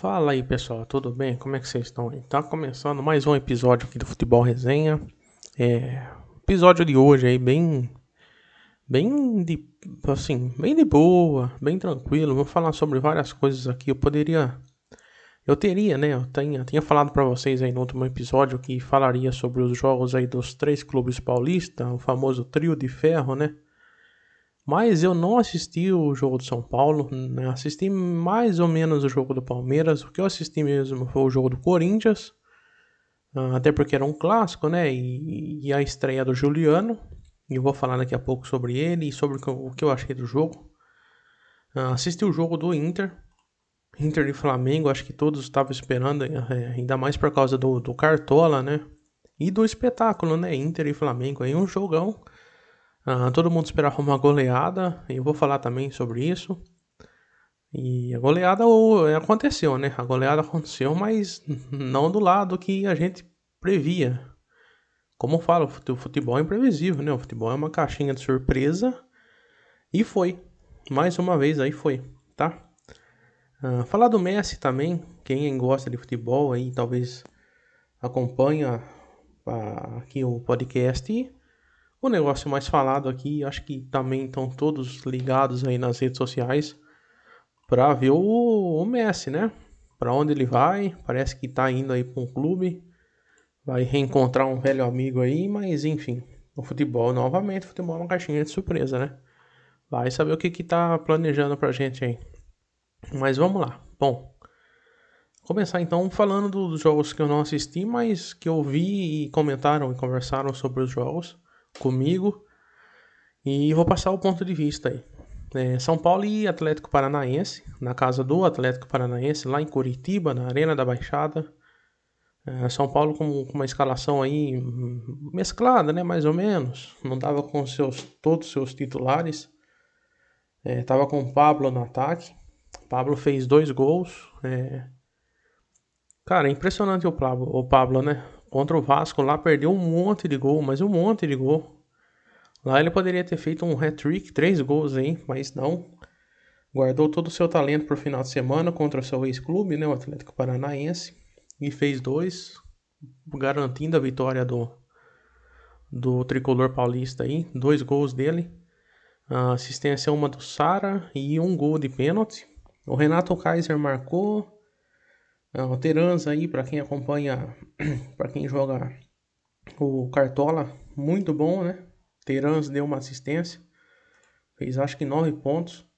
Fala aí pessoal, tudo bem? Como é que vocês estão aí? Tá começando mais um episódio aqui do Futebol Resenha. É, episódio de hoje aí bem bem de assim, bem de boa, bem tranquilo. Vou falar sobre várias coisas aqui. Eu poderia eu teria, né? Eu tinha, tinha falado para vocês aí no último episódio que falaria sobre os jogos aí dos três clubes paulistas, o famoso trio de ferro, né? Mas eu não assisti o jogo do São Paulo, né? assisti mais ou menos o jogo do Palmeiras. O que eu assisti mesmo foi o jogo do Corinthians, ah, até porque era um clássico, né? E, e a estreia do Juliano. E eu vou falar daqui a pouco sobre ele e sobre o que eu achei do jogo. Uh, assisti o jogo do Inter, Inter e Flamengo, acho que todos estavam esperando, é, ainda mais por causa do, do Cartola, né? E do espetáculo, né? Inter e Flamengo, aí um jogão. Uh, todo mundo esperava uma goleada, eu vou falar também sobre isso. E a goleada aconteceu, né? A goleada aconteceu, mas não do lado que a gente previa. Como eu falo, o futebol é imprevisível, né? O futebol é uma caixinha de surpresa. E foi. Mais uma vez aí foi, tá? Uh, falar do Messi também. Quem gosta de futebol aí talvez acompanha uh, aqui o podcast o negócio mais falado aqui, acho que também estão todos ligados aí nas redes sociais para ver o, o, Messi, né? Para onde ele vai? Parece que tá indo aí para um clube, vai reencontrar um velho amigo aí, mas enfim, o futebol novamente, o futebol é uma caixinha de surpresa, né? Vai saber o que que tá planejando pra gente aí. Mas vamos lá. Bom, começar então falando dos jogos que eu não assisti, mas que eu vi e comentaram e conversaram sobre os jogos comigo e vou passar o ponto de vista aí. É, São Paulo e Atlético Paranaense, na casa do Atlético Paranaense, lá em Curitiba, na Arena da Baixada. É, São Paulo com, com, uma escalação aí mesclada, né, mais ou menos. Não dava com seus, todos os seus titulares. É, tava com o Pablo no ataque. Pablo fez dois gols. É... Cara, é impressionante o Pablo, o Pablo, né? Contra o Vasco lá perdeu um monte de gol, mas um monte de gol. Lá ele poderia ter feito um hat-trick, três gols aí, mas não. Guardou todo o seu talento para o final de semana contra o seu ex-clube, né, o Atlético Paranaense, e fez dois, garantindo a vitória do, do tricolor paulista aí, dois gols dele. A assistência uma do Sara e um gol de pênalti. O Renato Kaiser marcou, é, o Terans aí, para quem acompanha, para quem joga o Cartola, muito bom, né? Terans deu uma assistência, fez acho que 9 pontos.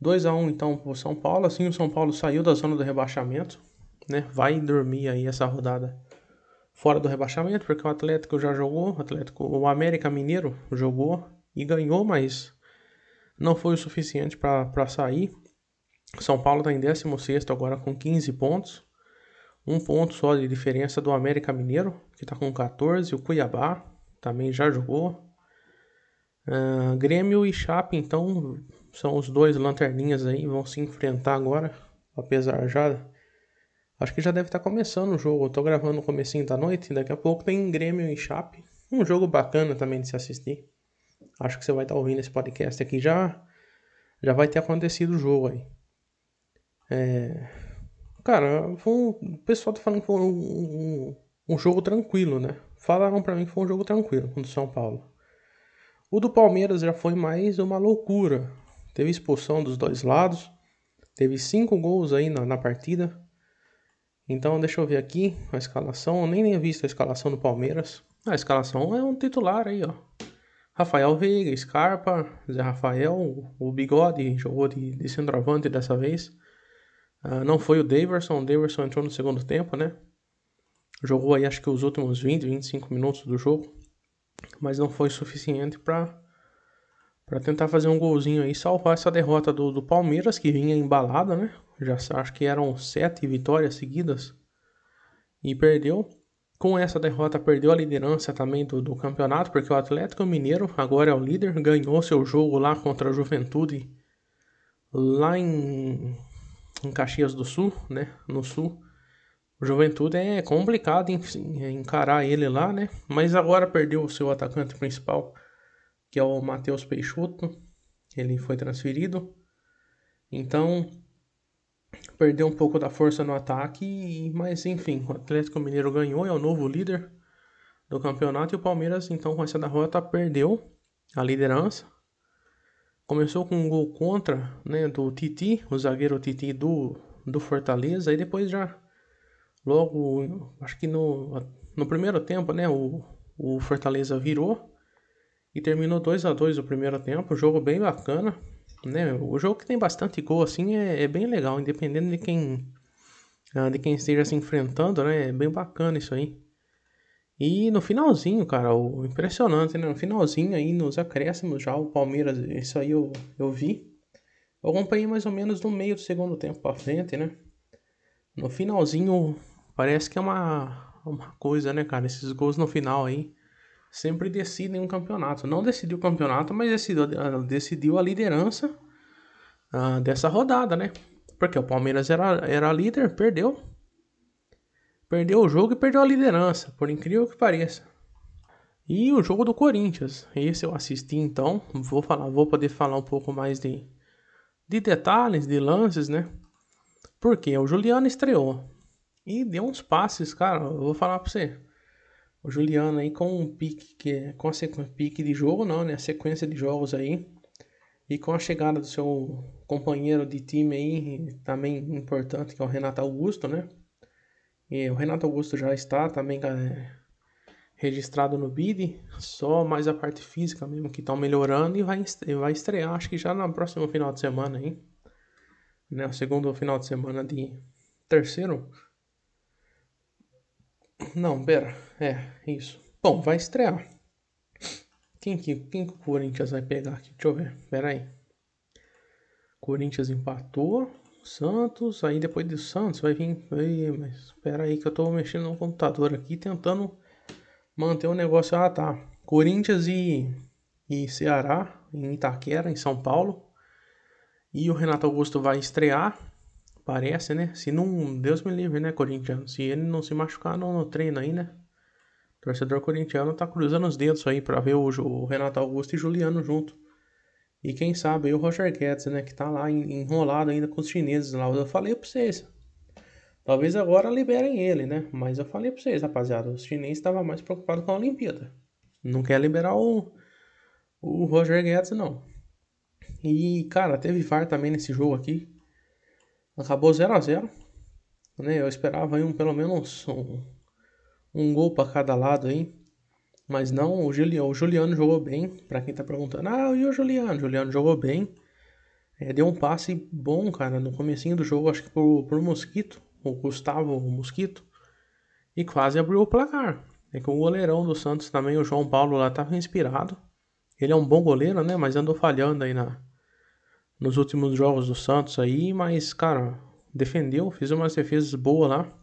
2 a 1 então pro São Paulo, assim o São Paulo saiu da zona do rebaixamento, né? Vai dormir aí essa rodada fora do rebaixamento, porque o Atlético já jogou, o Atlético, o América Mineiro jogou e ganhou, mas não foi o suficiente para sair. São Paulo está em 16 agora com 15 pontos. Um ponto só de diferença do América Mineiro, que está com 14. O Cuiabá também já jogou. Uh, Grêmio e Chape, então, são os dois lanterninhas aí, vão se enfrentar agora. Apesar já. Acho que já deve estar tá começando o jogo. Eu tô gravando no comecinho da noite. Daqui a pouco tem Grêmio e Chape. Um jogo bacana também de se assistir. Acho que você vai estar tá ouvindo esse podcast aqui já. Já vai ter acontecido o jogo aí. É... Cara, foi o pessoal tá falando que foi um, um, um jogo tranquilo, né? Falaram para mim que foi um jogo tranquilo contra o São Paulo. O do Palmeiras já foi mais uma loucura. Teve expulsão dos dois lados. Teve cinco gols aí na, na partida. Então, deixa eu ver aqui a escalação. Eu nem tinha visto a escalação do Palmeiras. A escalação é um titular aí, ó. Rafael Veiga, Scarpa, Zé Rafael, o Bigode jogou de, de centroavante dessa vez. Uh, não foi o Daverson, o Daverson entrou no segundo tempo, né? Jogou aí acho que os últimos 20, 25 minutos do jogo, mas não foi suficiente para para tentar fazer um golzinho aí, salvar essa derrota do, do Palmeiras que vinha embalada, né? Já acho que eram sete vitórias seguidas e perdeu. Com essa derrota, perdeu a liderança também do, do campeonato, porque o Atlético Mineiro agora é o líder, ganhou seu jogo lá contra a Juventude, lá em em Caxias do Sul, né? No Sul. O Juventude é complicado encarar ele lá, né? Mas agora perdeu o seu atacante principal, que é o Matheus Peixoto. Ele foi transferido. Então, perdeu um pouco da força no ataque, mas enfim, o Atlético Mineiro ganhou, é o novo líder do campeonato e o Palmeiras, então, com essa derrota, perdeu a liderança. Começou com um gol contra, né, do Titi, o zagueiro Titi do, do Fortaleza, e depois já, logo, acho que no, no primeiro tempo, né, o, o Fortaleza virou e terminou 2 a 2 o primeiro tempo, jogo bem bacana, né, o jogo que tem bastante gol, assim, é, é bem legal, independente de quem, ah, de quem esteja se enfrentando, né, é bem bacana isso aí. E no finalzinho, cara, o impressionante, né? No finalzinho aí, nos acréscimos já, o Palmeiras, isso aí eu, eu vi. Eu acompanhei mais ou menos no meio do segundo tempo pra frente, né? No finalzinho, parece que é uma, uma coisa, né, cara? Esses gols no final aí sempre decidem um campeonato. Não decidiu o campeonato, mas decidiu, decidiu a liderança uh, dessa rodada, né? Porque o Palmeiras era, era líder, perdeu. Perdeu o jogo e perdeu a liderança, por incrível que pareça. E o jogo do Corinthians, esse eu assisti então, vou falar, vou poder falar um pouco mais de, de detalhes, de lances, né? Porque o Juliano estreou e deu uns passes, cara, eu vou falar pra você. O Juliano aí com um pique, que é, com a sequência, pique de jogo não, né? A sequência de jogos aí. E com a chegada do seu companheiro de time aí, também importante, que é o Renato Augusto, né? O Renato Augusto já está também é, registrado no BID, só mais a parte física mesmo que estão melhorando e vai, vai estrear, acho que já no próximo final de semana aí. Né, o segundo final de semana de terceiro. Não, pera, é, isso. Bom, vai estrear. Quem que, quem que o Corinthians vai pegar aqui? Deixa eu ver, pera aí. Corinthians empatou. Santos, aí depois do Santos vai vir. Mas espera aí que eu tô mexendo no computador aqui tentando manter o negócio. Ah, tá. Corinthians e, e Ceará, em Itaquera, em São Paulo. E o Renato Augusto vai estrear, parece, né? Se não, Deus me livre, né, Corinthians? Se ele não se machucar no, no treino aí, né? O torcedor corintiano tá cruzando os dedos aí para ver o, o Renato Augusto e Juliano junto. E quem sabe aí o Roger Guedes, né? Que tá lá enrolado ainda com os chineses lá. Eu falei pra vocês. Talvez agora liberem ele, né? Mas eu falei pra vocês, rapaziada. Os chineses estavam mais preocupados com a Olimpíada. Não quer liberar o, o Roger Guedes, não. E, cara, teve VAR também nesse jogo aqui. Acabou 0 a 0 né? Eu esperava aí um, pelo menos um, um gol para cada lado aí. Mas não, o Juliano, o Juliano jogou bem. Para quem tá perguntando, ah, e o Juliano? O Juliano jogou bem. É, deu um passe bom, cara, no comecinho do jogo, acho que pro, pro Mosquito, o Gustavo Mosquito. E quase abriu o placar. É que o goleirão do Santos também, o João Paulo lá, tava inspirado. Ele é um bom goleiro, né? Mas andou falhando aí na, nos últimos jogos do Santos aí. Mas, cara, defendeu, fez umas defesas boas lá.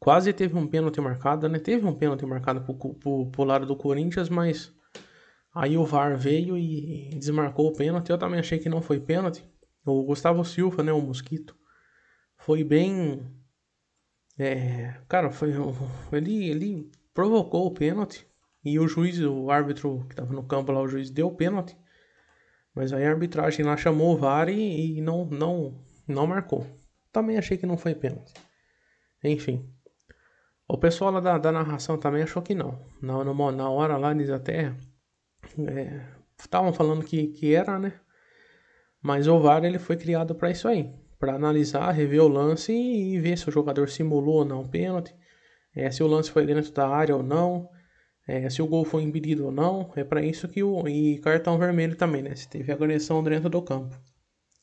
Quase teve um pênalti marcado, né? Teve um pênalti marcado pro, pro, pro lado do Corinthians, mas aí o VAR veio e desmarcou o pênalti. Eu também achei que não foi pênalti. O Gustavo Silva, né? O Mosquito. Foi bem. É, cara, foi. Ele, ele provocou o pênalti. E o juiz, o árbitro que tava no campo lá, o juiz deu o pênalti. Mas aí a arbitragem lá chamou o VAR e, e não, não, não marcou. Também achei que não foi pênalti. Enfim. O pessoal lá da, da narração também achou que não. Na, na, hora lá eles até estavam é, falando que, que era, né? Mas o VAR ele foi criado para isso aí, para analisar, rever o lance e, ver se o jogador simulou ou não o pênalti, é, se o lance foi dentro da área ou não, é, se o gol foi impedido ou não. É para isso que o e cartão vermelho também, né? Se teve agressão dentro do campo.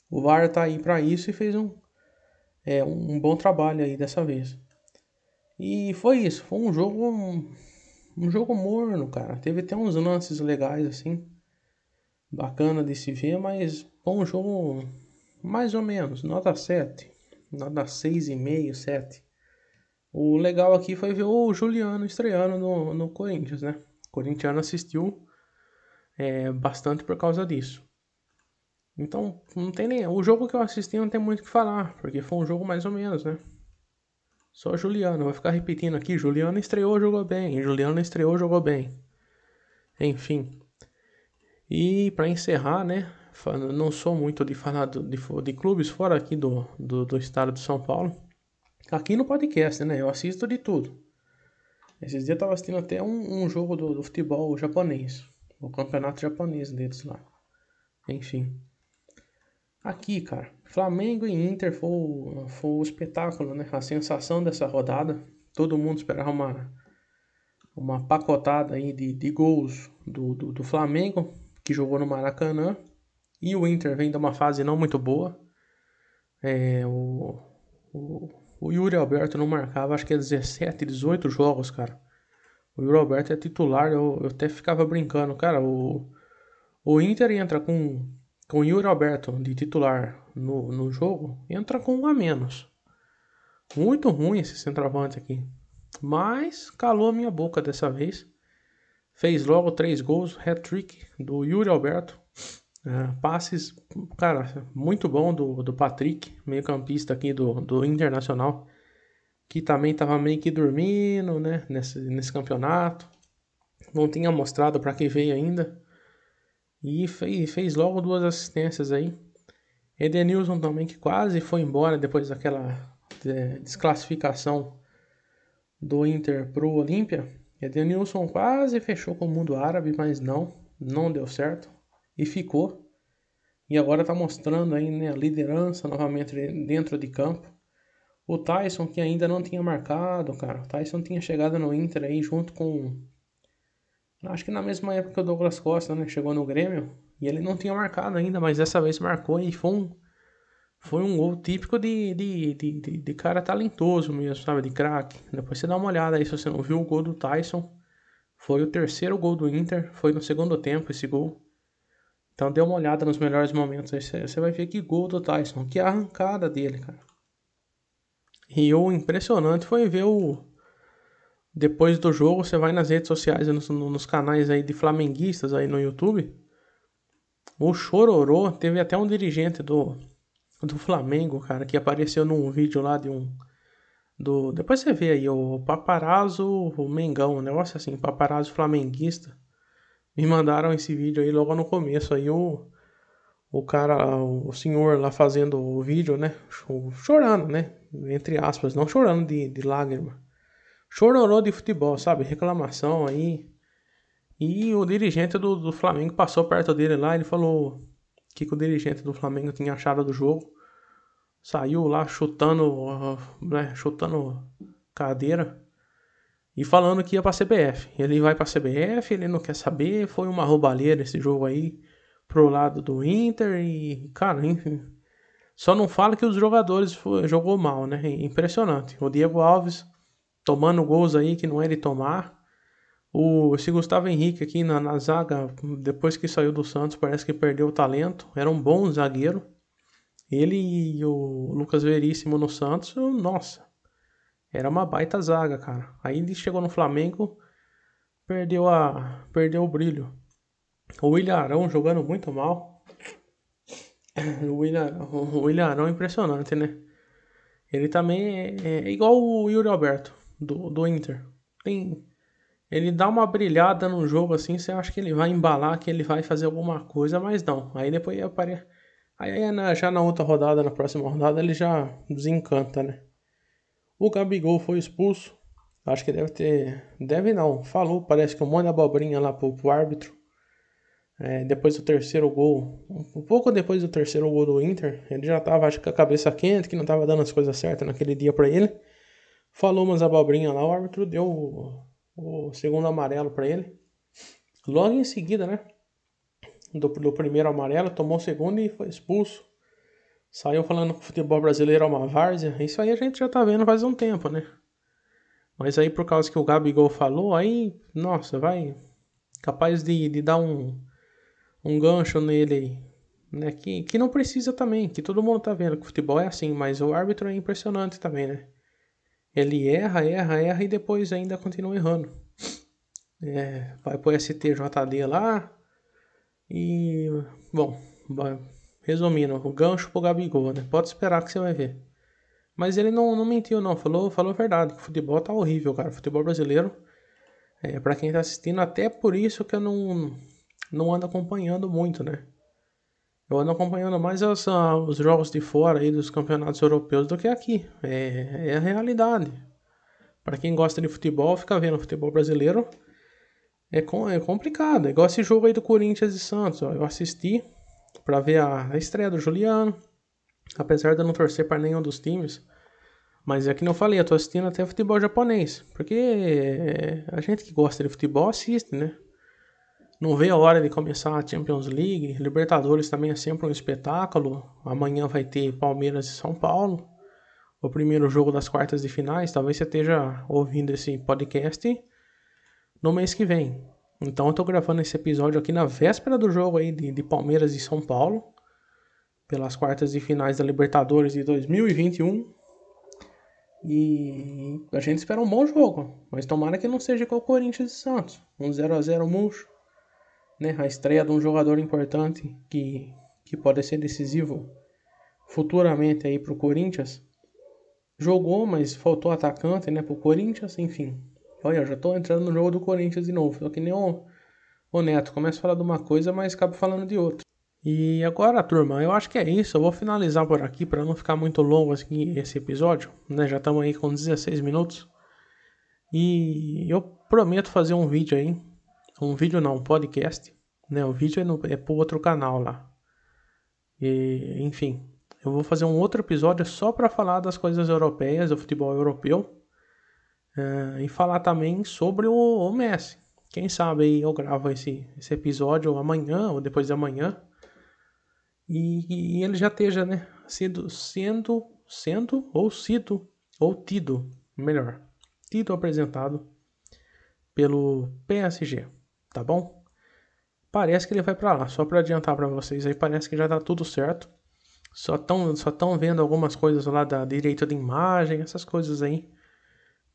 O VAR tá aí para isso e fez um é, um bom trabalho aí dessa vez. E foi isso, foi um jogo um, jogo morno, cara. Teve até uns lances legais assim, bacana de se ver, mas foi um jogo mais ou menos, nota 7, nota 6,5, 7. O legal aqui foi ver o Juliano estreando no, no Corinthians, né? O corintiano assistiu é, bastante por causa disso. Então, não tem nem. O jogo que eu assisti não tem muito o que falar, porque foi um jogo mais ou menos, né? Só Juliano, vou ficar repetindo aqui. Juliano estreou, jogou bem. Juliano estreou, jogou bem. Enfim. E para encerrar, né? não sou muito de falar de, de clubes fora aqui do, do, do, estado de São Paulo. Aqui no podcast, né? Eu assisto de tudo. Esses dias eu tava assistindo até um, um jogo do, do, futebol japonês. O campeonato japonês deles lá. Enfim. Aqui, cara. Flamengo e Inter foi, foi o espetáculo, né? A sensação dessa rodada. Todo mundo esperava uma, uma pacotada aí de, de gols do, do, do Flamengo, que jogou no Maracanã. E o Inter vem de uma fase não muito boa. É, o, o, o Yuri Alberto não marcava, acho que é 17, 18 jogos, cara. O Yuri Alberto é titular, eu, eu até ficava brincando. Cara, o, o Inter entra com, com o Yuri Alberto de titular no, no jogo, entra com um a menos. Muito ruim esse centroavante aqui. Mas calou a minha boca dessa vez. Fez logo três gols, hat-trick do Yuri Alberto. É, passes, cara, muito bom do, do Patrick, meio campista aqui do, do Internacional, que também estava meio que dormindo, né, nesse, nesse campeonato. Não tinha mostrado para que veio ainda. E fez, fez logo duas assistências aí. Edenilson também, que quase foi embora depois daquela desclassificação do Inter pro Olímpia. Edenilson quase fechou com o mundo árabe, mas não, não deu certo e ficou. E agora está mostrando aí né, a liderança novamente dentro de campo. O Tyson, que ainda não tinha marcado, cara. O Tyson tinha chegado no Inter aí junto com. Acho que na mesma época que o Douglas Costa, né? Chegou no Grêmio. E ele não tinha marcado ainda, mas dessa vez marcou e foi um. Foi um gol típico de, de, de, de, de cara talentoso mesmo, sabe? De craque. Depois você dá uma olhada aí se você não viu o gol do Tyson. Foi o terceiro gol do Inter. Foi no segundo tempo esse gol. Então dê uma olhada nos melhores momentos aí, você vai ver que gol do Tyson, que arrancada dele, cara. E o impressionante foi ver o. Depois do jogo, você vai nas redes sociais, nos, nos canais aí de flamenguistas aí no YouTube. O Chororô, teve até um dirigente do, do Flamengo, cara, que apareceu num vídeo lá de um. Do, depois você vê aí, o Paparazzo o Mengão, um negócio assim, Paparazzo Flamenguista me mandaram esse vídeo aí logo no começo. Aí o, o cara, o senhor lá fazendo o vídeo, né? Chorando, né? Entre aspas, não chorando de, de lágrima. Chororô de futebol, sabe? Reclamação aí. E o dirigente do, do Flamengo passou perto dele lá. Ele falou o que, que o dirigente do Flamengo tinha achado do jogo. Saiu lá chutando, né? Chutando cadeira e falando que ia pra CBF. Ele vai pra CBF, ele não quer saber, foi uma roubalheira esse jogo aí pro lado do Inter e, cara, enfim. Só não fala que os jogadores foi, jogou mal, né? Impressionante. O Diego Alves tomando gols aí que não é de tomar. O, esse Gustavo Henrique aqui na, na zaga, depois que saiu do Santos, parece que perdeu o talento. Era um bom zagueiro. Ele e o Lucas Veríssimo no Santos, nossa, era uma baita zaga, cara. Aí ele chegou no Flamengo, perdeu a perdeu o brilho. O William Arão jogando muito mal. O William, o William Arão é impressionante, né? Ele também é, é igual o Yuri Alberto, do, do Inter. Tem, ele dá uma brilhada no jogo assim, você acha que ele vai embalar, que ele vai fazer alguma coisa, mas não. Aí depois aparece. Aí já na outra rodada, na próxima rodada, ele já desencanta, né? O Gabigol foi expulso. Acho que deve ter. Deve não. Falou, parece que um monte de abobrinha lá pro, pro árbitro. É, depois do terceiro gol. Um pouco depois do terceiro gol do Inter. Ele já tava, acho que com a cabeça quente, que não tava dando as coisas certas naquele dia para ele. Falou umas abobrinhas lá, o árbitro deu o, o segundo amarelo para ele. Logo em seguida, né? Do, do primeiro amarelo, tomou o segundo e foi expulso. Saiu falando que o futebol brasileiro é uma várzea. Isso aí a gente já tá vendo faz um tempo, né? Mas aí por causa que o Gabigol falou, aí, nossa, vai capaz de, de dar um, um gancho nele aí. Né? Que, que não precisa também, que todo mundo tá vendo que o futebol é assim, mas o árbitro é impressionante também, né? Ele erra, erra, erra e depois ainda continua errando. É, vai pro STJD lá e, bom, Resumindo, o gancho pro Gabigol, né? Pode esperar que você vai ver. Mas ele não, não mentiu, não. Falou, falou a verdade. Que o futebol tá horrível, cara. O futebol brasileiro, é, para quem tá assistindo, até por isso que eu não, não ando acompanhando muito, né? Eu ando acompanhando mais as, uh, os jogos de fora aí dos campeonatos europeus do que aqui. É, é a realidade. Para quem gosta de futebol, fica vendo futebol brasileiro. É, com, é complicado. É igual esse jogo aí do Corinthians e Santos. Ó. Eu assisti para ver a, a, estreia do Juliano. Apesar de eu não torcer para nenhum dos times. Mas é que não falei, eu tô assistindo até futebol japonês. Porque é, a gente que gosta de futebol assiste, né? Não vê a hora de começar a Champions League. Libertadores também é sempre um espetáculo. Amanhã vai ter Palmeiras e São Paulo. O primeiro jogo das quartas de finais. Talvez você esteja ouvindo esse podcast no mês que vem. Então eu tô gravando esse episódio aqui na véspera do jogo aí de, de Palmeiras e São Paulo. Pelas quartas de finais da Libertadores de 2021. E a gente espera um bom jogo. Mas tomara que não seja com o Corinthians e Santos. Um 0x0 murcho né, a estreia de um jogador importante que, que pode ser decisivo futuramente aí para o Corinthians. Jogou, mas faltou atacante, né, para o Corinthians, enfim. Olha, já estou entrando no jogo do Corinthians de novo. Só que nem o, o Neto, começa a falar de uma coisa, mas acaba falando de outra. E agora, turma, eu acho que é isso. Eu vou finalizar por aqui para não ficar muito longo assim, esse episódio, né? Já estamos aí com 16 minutos. E eu prometo fazer um vídeo aí um vídeo não, um podcast, né? O vídeo é, no, é pro outro canal lá. E, enfim, eu vou fazer um outro episódio só para falar das coisas europeias, do futebol europeu. Uh, e falar também sobre o, o, Messi. Quem sabe aí eu gravo esse, esse episódio amanhã ou depois de amanhã. E, e ele já esteja, né? Sido, sendo, sendo ou sido, ou tido, melhor, tido apresentado pelo PSG tá bom? Parece que ele vai para lá, só para adiantar para vocês aí, parece que já tá tudo certo. Só estão só tão vendo algumas coisas lá da direito de imagem, essas coisas aí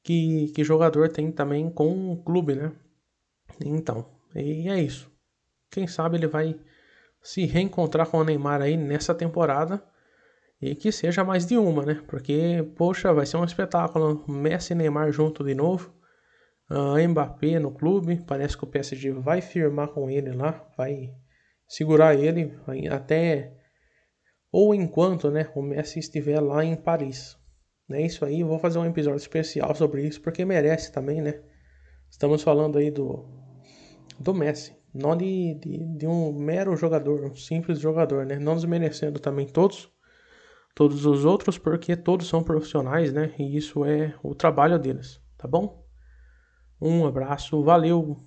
que, que jogador tem também com o clube, né? Então, e é isso. Quem sabe ele vai se reencontrar com o Neymar aí nessa temporada e que seja mais de uma, né? Porque, poxa, vai ser um espetáculo. Messi e Neymar junto de novo uh, Mbappé no clube. Parece que o PSG vai firmar com ele lá, vai segurar ele até ou enquanto né, o Messi estiver lá em Paris. É isso aí, vou fazer um episódio especial sobre isso porque merece também, né? Estamos falando aí do, do Messi, não de, de, de um mero jogador, um simples jogador, né? Não desmerecendo também todos, todos os outros, porque todos são profissionais, né? E isso é o trabalho deles, tá bom? Um abraço, valeu!